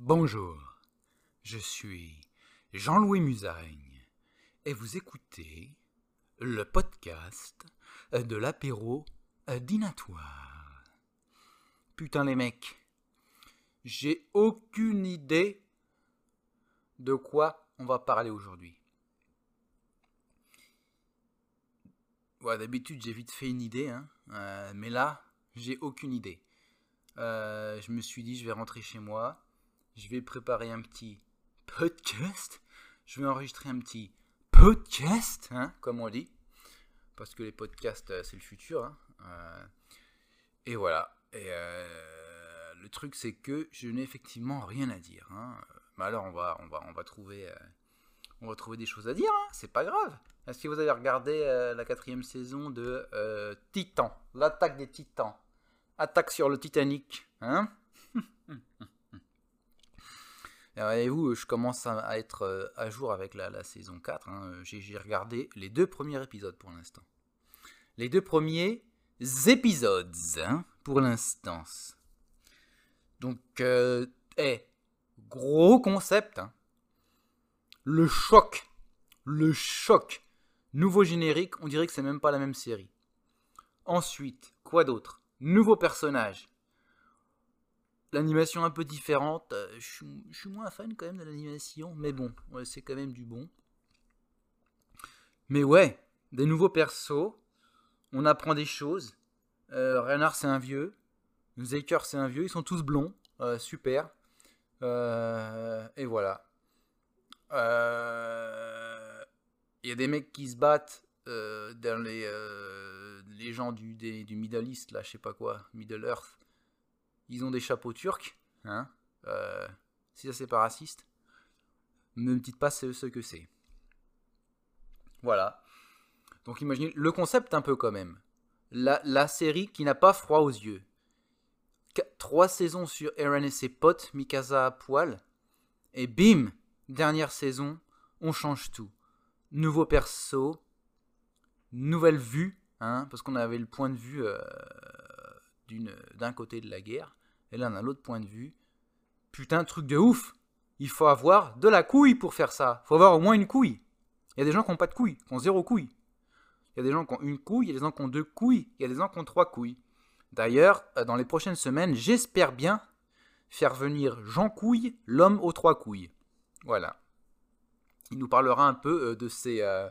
Bonjour, je suis Jean-Louis Musaraigne et vous écoutez le podcast de l'apéro dînatoire. Putain les mecs, j'ai aucune idée de quoi on va parler aujourd'hui. D'habitude j'ai vite fait une idée, hein, euh, mais là j'ai aucune idée. Euh, je me suis dit je vais rentrer chez moi, je vais préparer un petit podcast. Je vais enregistrer un petit podcast, hein, comme on dit. Parce que les podcasts, euh, c'est le futur. Hein. Euh, et voilà. Et euh, le truc, c'est que je n'ai effectivement rien à dire. Hein. Mais alors, on va, on va, on va trouver, on va trouver des choses à dire. Hein. C'est pas grave. Est-ce que vous avez regardé la quatrième saison de Titan, l'attaque des Titans, attaque sur le Titanic, hein Voyez-vous, je commence à être euh, à jour avec la, saison 4. Hein. J'ai regardé les deux premiers épisodes pour l'instant. Les deux premiers épisodes hein, pour l'instant. Donc, euh, eh, gros concept. Hein. Le choc. Le choc. Nouveau générique, on dirait que c'est même pas la même série. Ensuite, quoi d'autre? Nouveau personnage l'animation un peu différente. Euh, je suis, moins fan quand même de l'animation, mais bon, c'est quand même du bon. Mais ouais, des nouveaux persos, on apprend des choses. Euh, c'est un vieux, Zaker c'est un vieux, ils sont tous blonds, euh, super. et voilà. Il y a des mecs qui se battent dans les, les gens du, du Middle East, là, je sais pas quoi, Middle Earth ils ont des chapeaux turcs, hein, euh, si ça c'est pas raciste, ne me dites pas ce que c'est. Voilà. Donc imaginez le concept un peu quand même. La, série qui n'a pas froid aux yeux. trois saisons sur Eren et ses potes, Mikasa à poil. Et bim Dernière saison, on change tout. Nouveau perso, nouvelle vue, hein, parce qu'on avait le point de vue euh, d'un côté de la guerre, et là on a l'autre point de vue. Putain, truc de ouf Il faut avoir de la couille pour faire ça. Il faut avoir au moins une couille. Il y a des gens qui n'ont pas de couilles, qui ont zéro couille. Il y a des gens qui ont une couille, il y a des gens qui ont deux couilles, il y a des gens qui ont trois couilles. D'ailleurs, euh, dans les prochaines semaines, j'espère bien faire venir Jean Couille, l'homme aux trois couilles. Voilà. Il nous parlera un peu euh, de ses, euh,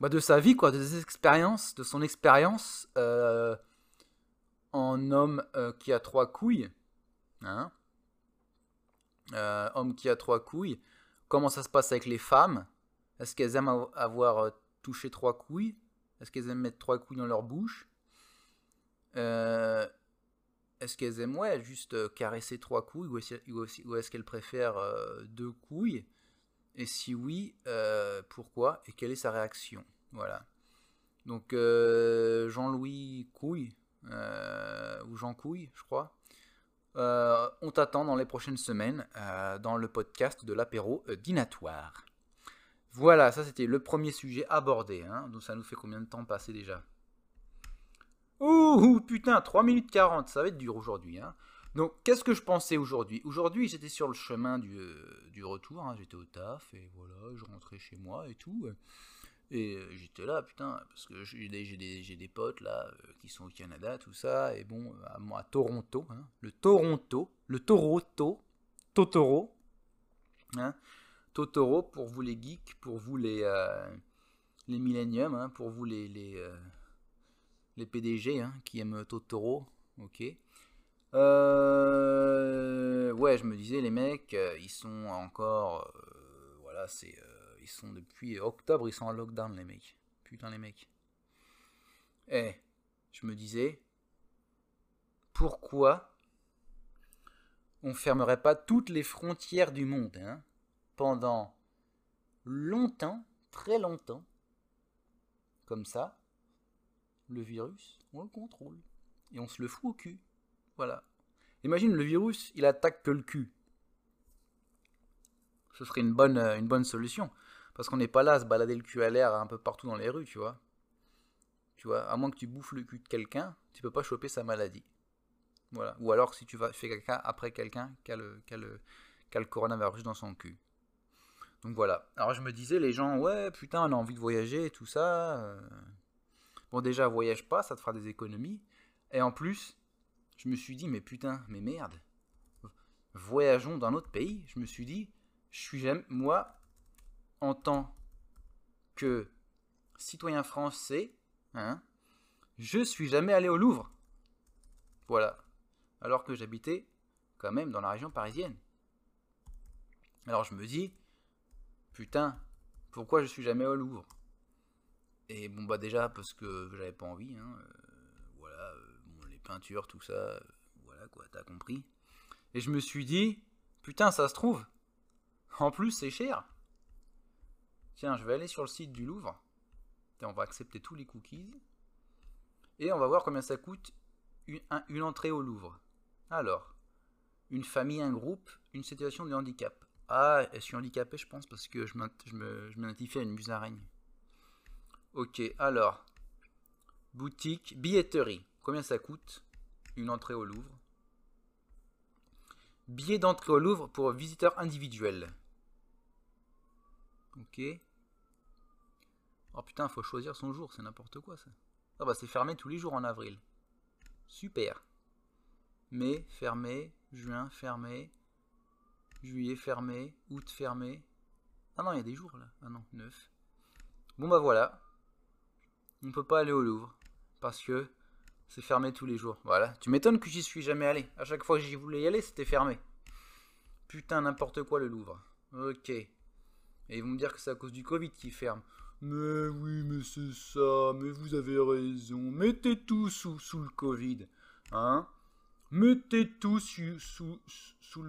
bah, de sa vie, quoi, de ses expériences, de son expérience homme euh, qui a trois couilles. Hein euh, homme qui a trois couilles. Comment ça se passe avec les femmes? Est-ce qu'elles aiment avoir euh, touché trois couilles? Est-ce qu'elles aiment mettre trois couilles dans leur bouche? Est-ce qu'elles aiment ouais, juste caresser trois couilles ou est-ce qu'elles préfèrent deux couilles? Et si oui, pourquoi Et quelle est sa réaction? Voilà. Donc Jean-Louis Couille, ou Jean Couille, je crois. Euh, on t'attend dans les prochaines semaines euh, dans le podcast de l'apéro dînatoire. Voilà, ça c'était le premier sujet abordé. Hein. Donc ça nous fait combien de temps passer déjà? Ouh, putain, 3 minutes 40, ça va être dur aujourd'hui. Hein. Donc, qu'est-ce que je pensais aujourd'hui? Aujourd'hui, j'étais sur le chemin du, du retour, hein. j'étais au taf, et voilà, je rentrais chez moi et tout. Et euh, j'étais là, putain, parce que j'ai des, des, potes là euh, qui sont au Canada, tout ça, et bon, à, à Toronto, hein, le Toronto, le Toronto, Totoro, hein, Totoro pour vous les geeks, pour vous les, euh, les milléniums, hein, pour vous les, les, les PDG hein, qui aiment Totoro, ok. ouais, je me disais, les mecs, ils sont encore, voilà, c'est ils sont depuis octobre, ils sont en lockdown, les mecs. Putain, les mecs. Eh, je me disais, pourquoi on fermerait pas toutes les frontières du monde hein, pendant longtemps, très longtemps, comme ça, le virus, on le contrôle et on se le fout au cul. Voilà. Imagine le virus, il attaque que le cul. Ce serait une bonne, une bonne solution. Parce qu'on n'est pas là à se balader le cul à l'air un peu partout dans les rues, tu vois. Tu vois, à moins que tu bouffes le cul de quelqu'un, tu peux pas choper sa maladie. Voilà. Ou alors si tu vas fais caca après quelqu'un qui a le, qui coronavirus dans son cul. Donc voilà. Alors je me disais, les gens, ouais, putain, on a envie de voyager et tout ça. euh. Bon, déjà, voyage pas, ça te fera des économies. Et en plus, je me suis dit, mais putain, mais merde. Voyageons dans notre pays. Je me suis dit, je suis jamais, moi, en tant que citoyen français, hein, je suis jamais allé au Louvre. Voilà. Alors que j'habitais quand même dans la région parisienne. Alors je me dis, putain, pourquoi je suis jamais au Louvre? Et bon bah déjà parce que j'avais pas envie, hein, euh, voilà, euh, les peintures, tout ça, euh, voilà quoi, t'as compris. Et je me suis dit, putain, ça se trouve, en plus c'est cher. Tiens, je vais aller sur le site du Louvre, on va accepter tous les cookies, et on va voir combien ça coûte une, un- une entrée au Louvre. Alors, une famille, un groupe, une situation de handicap. Ah, je suis handicapé, je pense, parce que je me- m'identifie à une musaraigne. Ok, alors. Boutique, billetterie. Combien ça coûte Une entrée au Louvre? Billet d'entrée au Louvre pour visiteurs individuels. Ok. Oh putain, faut choisir son jour, c'est n'importe quoi ça. Ah bah c'est fermé tous les jours en avril. Super. Mai, fermé. Juin, fermé. Juillet, fermé. Août, fermé. Ah non, il y a des jours là. Ah non, 9. Bon bah voilà. On peut pas aller au Louvre. Parce que c'est fermé tous les jours. Voilà. Tu m'étonnes que j'y suis jamais allé. À chaque fois que j'y voulais y aller, c'était fermé. Putain, n'importe quoi le Louvre. Ok. Et ils vont me dire que c'est à cause du Covid qui ferme. Mais oui, mais c'est ça, mais vous avez raison. Mettez tout sous, le Covid. Hein Mettez tout sous, sous,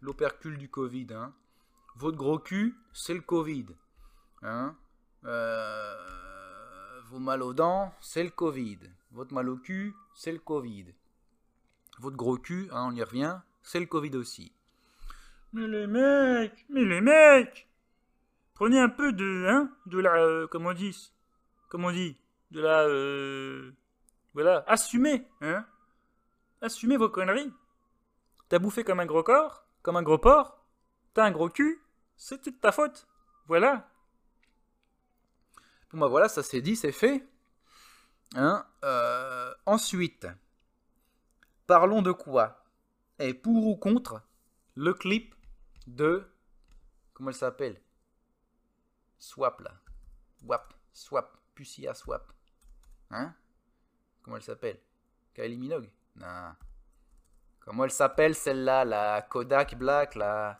l'opercule du Covid. Hein Votre gros cul, c'est le Covid. Hein Euh, Vos mal aux dents, c'est le Covid. Votre mal au cul, c'est le Covid. Votre gros cul, hein, on y revient, c'est le Covid aussi. Mais les mecs, mais les mecs Prenez un peu de, hein, de la, euh, comment on dit Comment on dit De la, euh, voilà, assumez, hein Assumez vos conneries. T'as bouffé comme un gros corps, comme un gros porc, t'as un gros cul, c'était de ta faute. Voilà. Bon bah voilà, ça c'est dit, c'est fait. Hein euh, ensuite, parlons de quoi? Et pour ou contre le clip de... Comment elle s'appelle? Swap là. Wap. Swap. Pucia Swap. Hein? Comment elle s'appelle? Kylie Minogue? Non. Comment elle s'appelle celle-là La Kodak Black là?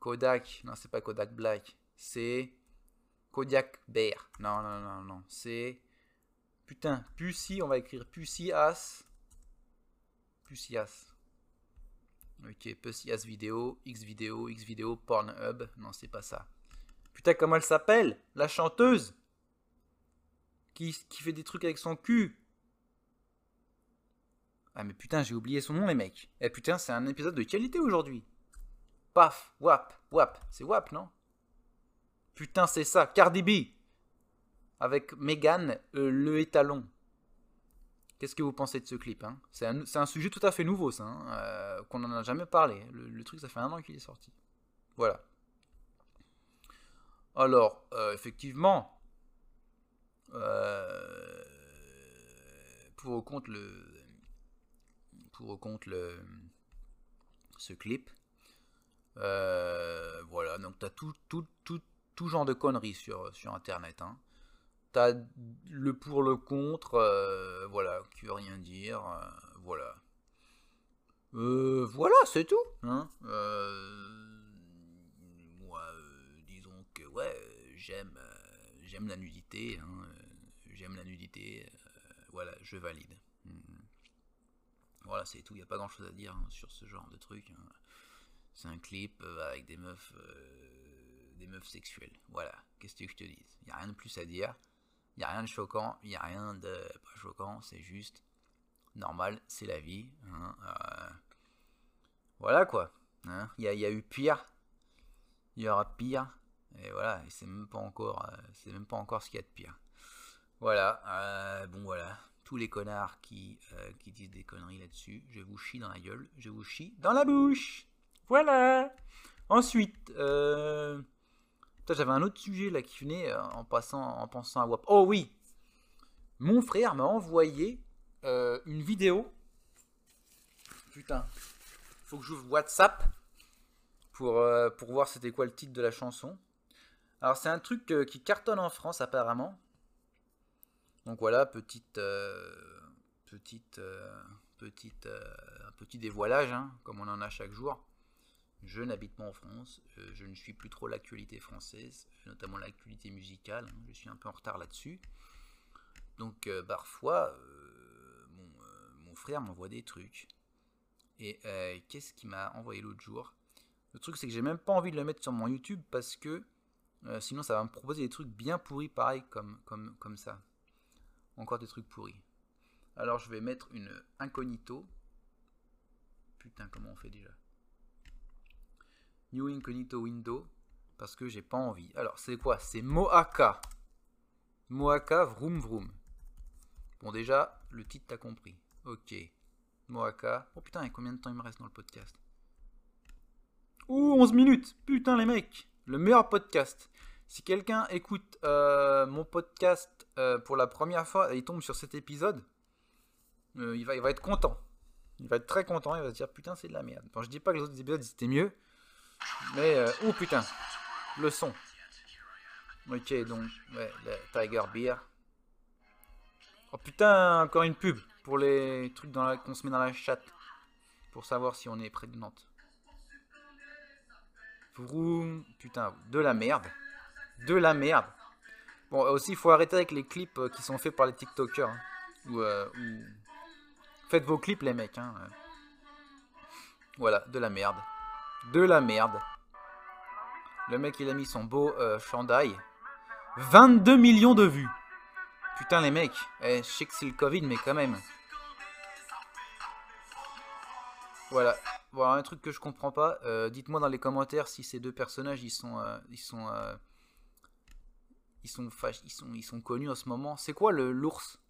Kodak. Non, c'est pas Kodak Black. C'est... Kodiak Bear. Non, non, non, non. C'est. Putain, Pussy, on va écrire Pussy As. Pussy As. Ok, Pussy As vidéo, X vidéo, X vidéo, Pornhub. Non, c'est pas ça. Putain, comment elle s'appelle? La chanteuse? Qui, qui fait des trucs avec son cul? Ah, mais putain, j'ai oublié son nom, les mecs. Eh putain, c'est un épisode de qualité aujourd'hui. Paf, wap, wap. C'est wap, non? Putain, c'est ça, Cardi B avec Megan euh, le étalon. Qu'est-ce que vous pensez de ce clip hein? C'est, un, sujet tout à fait nouveau, ça, hein, euh, qu'on n'en a jamais parlé. Le, truc, ça fait un an qu'il est sorti. Voilà. Alors, euh, effectivement, euh, pour ou contre le, pour ou contre le, ce clip, euh, voilà. Donc, t'as tout, tout, tout tout genre de conneries sur, sur internet. Hein. T'as le pour le contre, euh, voilà, qui veut rien dire, voilà. Voilà, c'est tout. Hein. moi, disons que ouais, j'aime, j'aime la nudité, hein, j'aime la nudité, voilà, je valide. Voilà, c'est tout, il n'y a pas grand chose à dire hein, sur ce genre de truc. Hein. C'est un clip avec des meufs des meufs sexuelles. Voilà, qu'est-ce que je te dis Il n'y a rien de plus à dire. Il n'y a rien de choquant. Il n'y a rien de pas choquant. C'est juste normal. C'est la vie. Euh... Voilà quoi. Il y, y, a eu pire? Il y aura pire? Et voilà. Et c'est même pas encore. Euh, c'est même pas encore ce qu'il y a de pire. Voilà. Euh, bon voilà. tous les connards qui, euh, qui disent des conneries là-dessus. Je vous chie dans la gueule, je vous chie dans la bouche. Voilà. Ensuite, j'avais un autre sujet là qui venait en passant, en pensant à WAP. Oh oui, mon frère m'a envoyé une vidéo. Putain, faut que j'ouvre WhatsApp pour, pour voir c'était quoi le titre de la chanson. Alors c'est un truc euh, qui cartonne en France apparemment. Donc voilà, petite, euh, petite, euh, petite, petit dévoilage, hein, comme on en a chaque jour. Je n'habite pas en France, je ne suis plus trop l'actualité française, notamment l'actualité musicale. hein, je suis un peu en retard là-dessus. Donc parfois, mon, mon frère m'envoie des trucs. Et qu'est-ce qu'il m'a envoyé l'autre jour? Le truc, c'est que j'ai même pas envie de le mettre sur mon YouTube parce que euh, sinon, ça va me proposer des trucs bien pourris, pareil, comme, ça. Encore des trucs pourris. Alors, je vais mettre une incognito. Putain, comment on fait déjà? New incognito window. Parce que j'ai pas envie. Alors, c'est quoi? C'est Moaka. Moaka vroom vroom. Bon, déjà, le titre, t'as compris. Ok. Moaka. Oh putain, et combien de temps il me reste dans le podcast? Ouh, 11 minutes Putain, les mecs Le meilleur podcast. Si quelqu'un écoute euh, mon podcast euh, pour la première fois et il tombe sur cet épisode, euh, il, va, il va être content. Il va être très content, il va se dire putain, c'est de la merde. Bon, je dis pas que les autres épisodes c'était mieux, mais. oh putain Le son. Ok, donc, ouais, le Tiger Beer. Oh putain, encore une pub pour les trucs dans la- qu'on se met dans la chatte. Pour savoir si on est près de Nantes. Vroom. Putain, de la merde. De la merde. Bon, aussi, il faut arrêter avec les clips euh, qui sont faits par les TikTokers. hein. Ou, euh, ou- Faites vos clips, les mecs. Hein. euh. Voilà, de la merde. De la merde. Le mec, il a mis son beau euh, chandail. 22 millions de vues. Putain, les mecs. Eh, je sais que c'est le Covid, mais quand même. Voilà. Voilà un truc que je comprends pas. Dites-moi dans les commentaires si ces deux personnages ils sont ils sont ils sont ils sont connus en ce moment. C'est quoi le l'ours?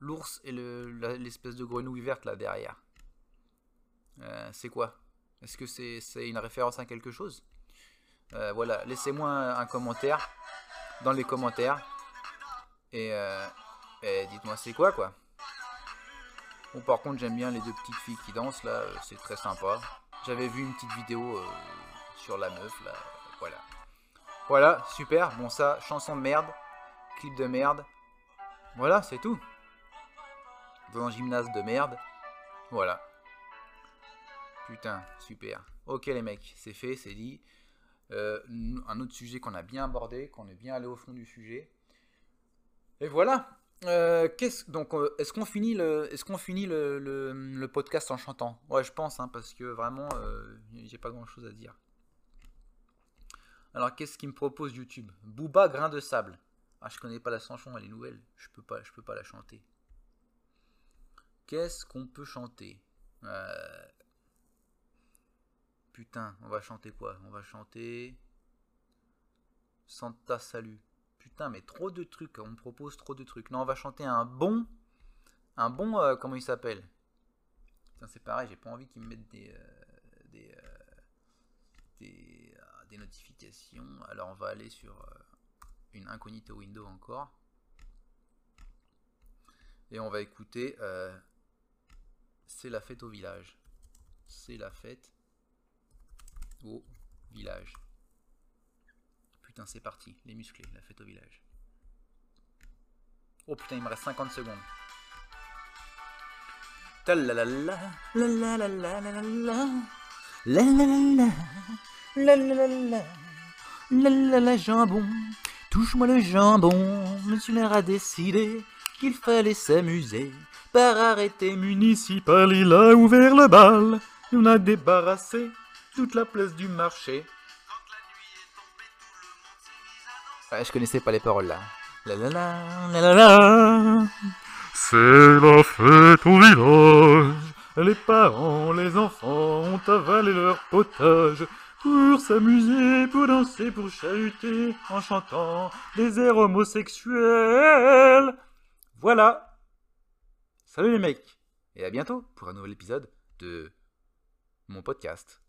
L'ours et l'espèce de grenouille verte là derrière. Euh, c'est quoi? Est-ce que c'est une référence à quelque chose? Euh, Voilà, laissez-moi un, commentaire dans les commentaires et, euh, et dites-moi c'est quoi quoi? Bon, par contre, j'aime bien les deux petites filles qui dansent là, c'est très sympa. J'avais vu une petite vidéo sur la meuf là, voilà. Voilà, super. Bon, ça, chanson de merde, clip de merde. Voilà, c'est tout. Dans un gymnase de merde. Voilà. Putain, super. Ok, les mecs, c'est fait, c'est dit. Euh, un autre sujet qu'on a bien abordé, qu'on est bien allé au fond du sujet. Et voilà. Euh, qu'est-ce- donc, euh, est-ce qu'on finit le, podcast en chantant? Ouais, je pense, hein, parce que vraiment, j'ai pas grand-chose à dire. Alors, qu'est-ce qu'il me propose YouTube? Booba, grain de sable. Ah, je connais pas la chanson, elle est nouvelle. Je peux pas, je peux pas la chanter. Qu'est-ce qu'on peut chanter? Euh, Putain, on va chanter quoi? On va chanter Santa Salut. Putain, mais trop de trucs. On me propose trop de trucs. Non, on va chanter un bon. Un bon. euh, comment il s'appelle? Putain, c'est pareil, j'ai pas envie qu'ils me mettent des. euh, des. des, Alors, on va aller sur euh, une incognito window encore. Et on va écouter. euh, c'est la fête au village. C'est la fête au village. Putain, c'est parti. Les musclés, la fête au village. Oh putain, il me reste 50 secondes. La la. La la la la. La la la jambon. Touche-moi le jambon. Monsieur le maire a décidé qu'il fallait s'amuser. Par arrêté municipal, il a ouvert le bal. On a débarrassé toute la place du marché. Ouais, je connaissais pas les paroles là. La la la, la la la. C'est la fête au village. Les parents, les enfants ont avalé leur potage pour s'amuser, pour danser, pour chahuter en chantant des airs homosexuels. Voilà. Salut les mecs Et à bientôt pour un nouvel épisode de mon podcast.